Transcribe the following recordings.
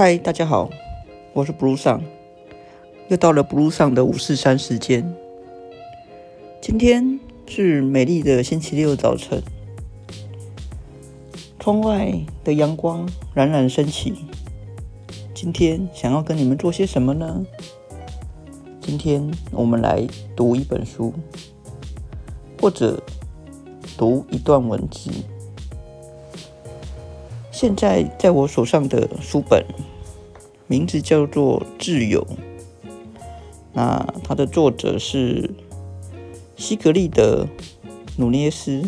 嗨，大家好，我是 Blue 上，又到了 Blue 上的五四三时间。今天是美丽的星期六早晨，窗外的阳光冉冉升起。今天想要跟你们做些什么呢？今天我们来读一本书，或者读一段文字。现在在我手上的书本，名字叫做《挚友》，那它的作者是西格利德·努涅斯。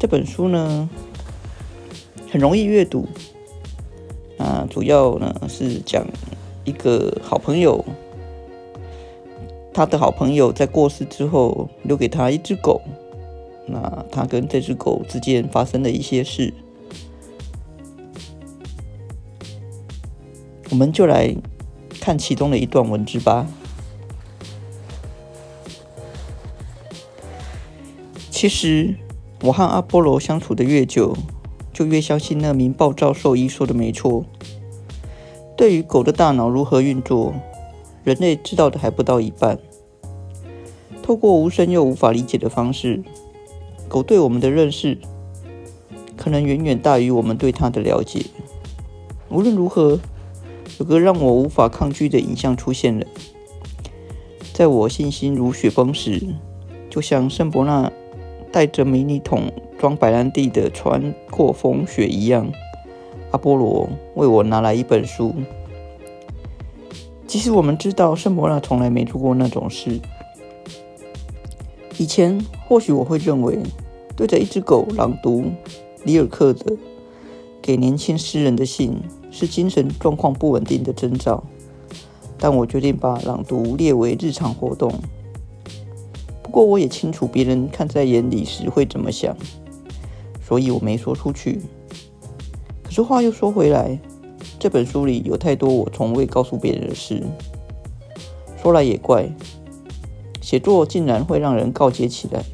这本书呢，很容易阅读。那主要呢是讲一个好朋友，他的好朋友在过世之后留给他一只狗，那他跟这只狗之间发生的一些事。我们就来看其中的一段文字吧。其实，我和阿波罗相处的越久，就越相信那名暴躁兽医说的没错。对于狗的大脑如何运作，人类知道的还不到一半。透过无声又无法理解的方式，狗对我们的认识，可能远远大于我们对它的了解。无论如何。有个让我无法抗拒的影像出现了，在我信心如雪崩时，就像圣伯纳带着迷你桶装白兰地的穿过风雪一样，阿波罗为我拿来一本书。即使我们知道圣伯纳从来没做过那种事，以前或许我会认为对着一只狗朗读里尔克的给年轻诗人的信。是精神状况不稳定的征兆，但我决定把朗读列为日常活动。不过，我也清楚别人看在眼里时会怎么想，所以我没说出去。可是话又说回来，这本书里有太多我从未告诉别人的事。说来也怪，写作竟然会让人告诫起来。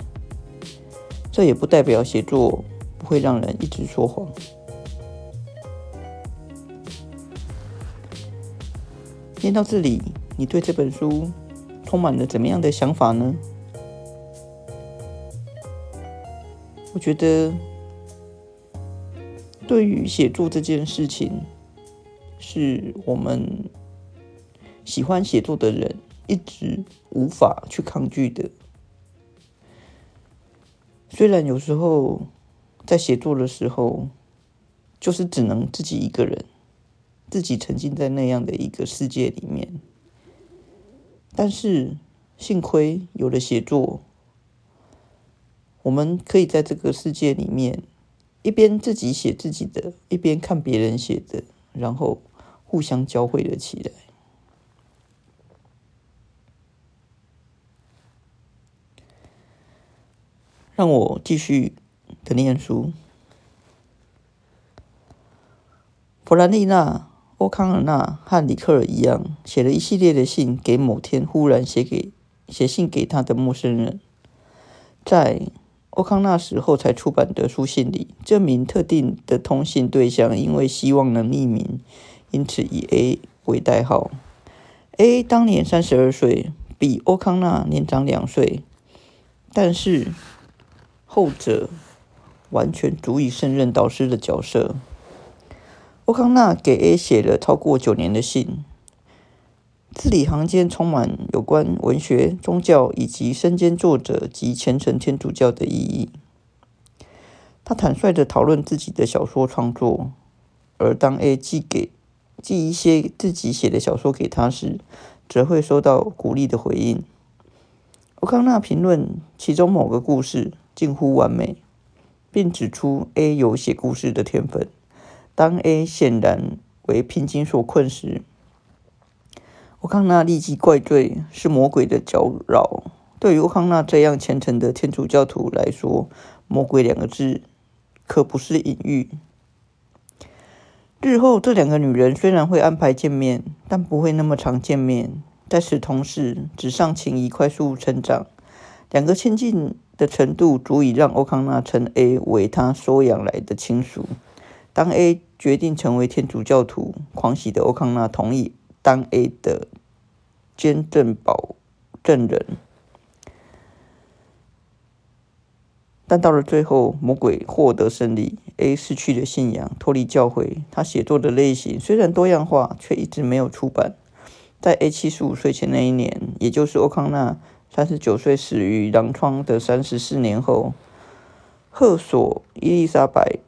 这也不代表写作不会让人一直说谎。念到这里，你对这本书充满了怎么样的想法呢？我觉得，对于写作这件事情，是我们喜欢写作的人一直无法去抗拒的。虽然有时候在写作的时候，就是只能自己一个人。自己沉浸在那样的一个世界里面，但是幸亏有了写作，我们可以在这个世界里面一边自己写自己的，一边看别人写的，然后互相交汇了起来。让我继续的念书，弗兰丽娜。欧康尔纳和里克尔一样，写了一系列的信给某天忽然写给写信给他的陌生人。在欧康纳死后才出版的书信里，这名特定的通信对象因为希望能匿名，因此以 A 为代号。A 当年三十二岁，比欧康纳年长两岁，但是后者完全足以胜任导师的角色。欧康纳给 A 写了超过九年的信，字里行间充满有关文学、宗教以及身兼作者及虔诚天主教的意义。他坦率的讨论自己的小说创作，而当 A 寄给寄一些自己写的小说给他时，则会收到鼓励的回应。欧康纳评论其中某个故事近乎完美，并指出 A 有写故事的天分。当 A 显然为瓶颈所困时，欧康纳立即怪罪是魔鬼的搅扰。对于欧康纳这样虔诚的天主教徒来说，“魔鬼”两个字可不是隐喻。日后，这两个女人虽然会安排见面，但不会那么常见面。在此同时，纸上情谊快速成长，两个亲近的程度足以让欧康纳称 A 为他收养来的亲属。当 A 决定成为天主教徒狂喜的欧康纳同意当 A 的监证保证人。但到了最后，魔鬼获得胜利，A 失去了信仰，脱离教会。他写作的类型虽然多样化，却一直没有出版。在 A 七十五岁前那一年，也就是欧康纳三十九岁死于狼疮的三十四年后，赫索伊丽莎白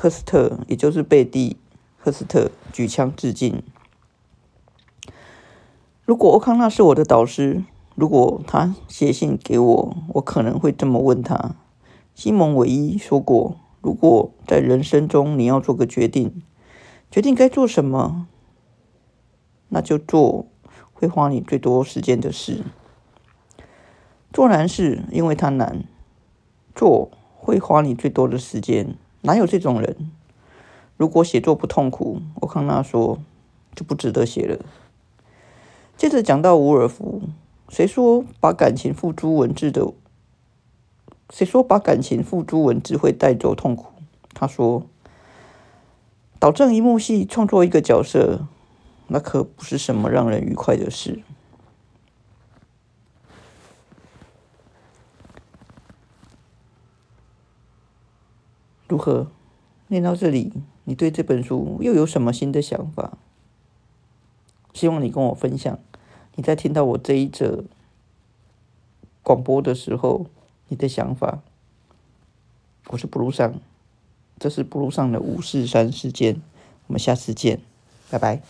赫斯特，也就是贝蒂赫斯特，举枪致敬。如果欧康纳是我的导师。如果他写信给我，我可能会这么问他：西蒙唯一说过，如果在人生中你要做个决定，决定该做什么，那就做会花你最多时间的事。做难事，因为它难；做会花你最多的时间，哪有这种人？如果写作不痛苦，我康纳说，就不值得写了。接着讲到伍尔夫。谁说把感情付诸文字的？谁说把感情付诸文字会带走痛苦？他说：“导正一幕戏，创作一个角色，那可不是什么让人愉快的事。”如何？念到这里，你对这本书又有什么新的想法？希望你跟我分享。你在听到我这一则广播的时候，你的想法？我是布鲁上，这是布鲁上的五四三事件，我们下次见，拜拜。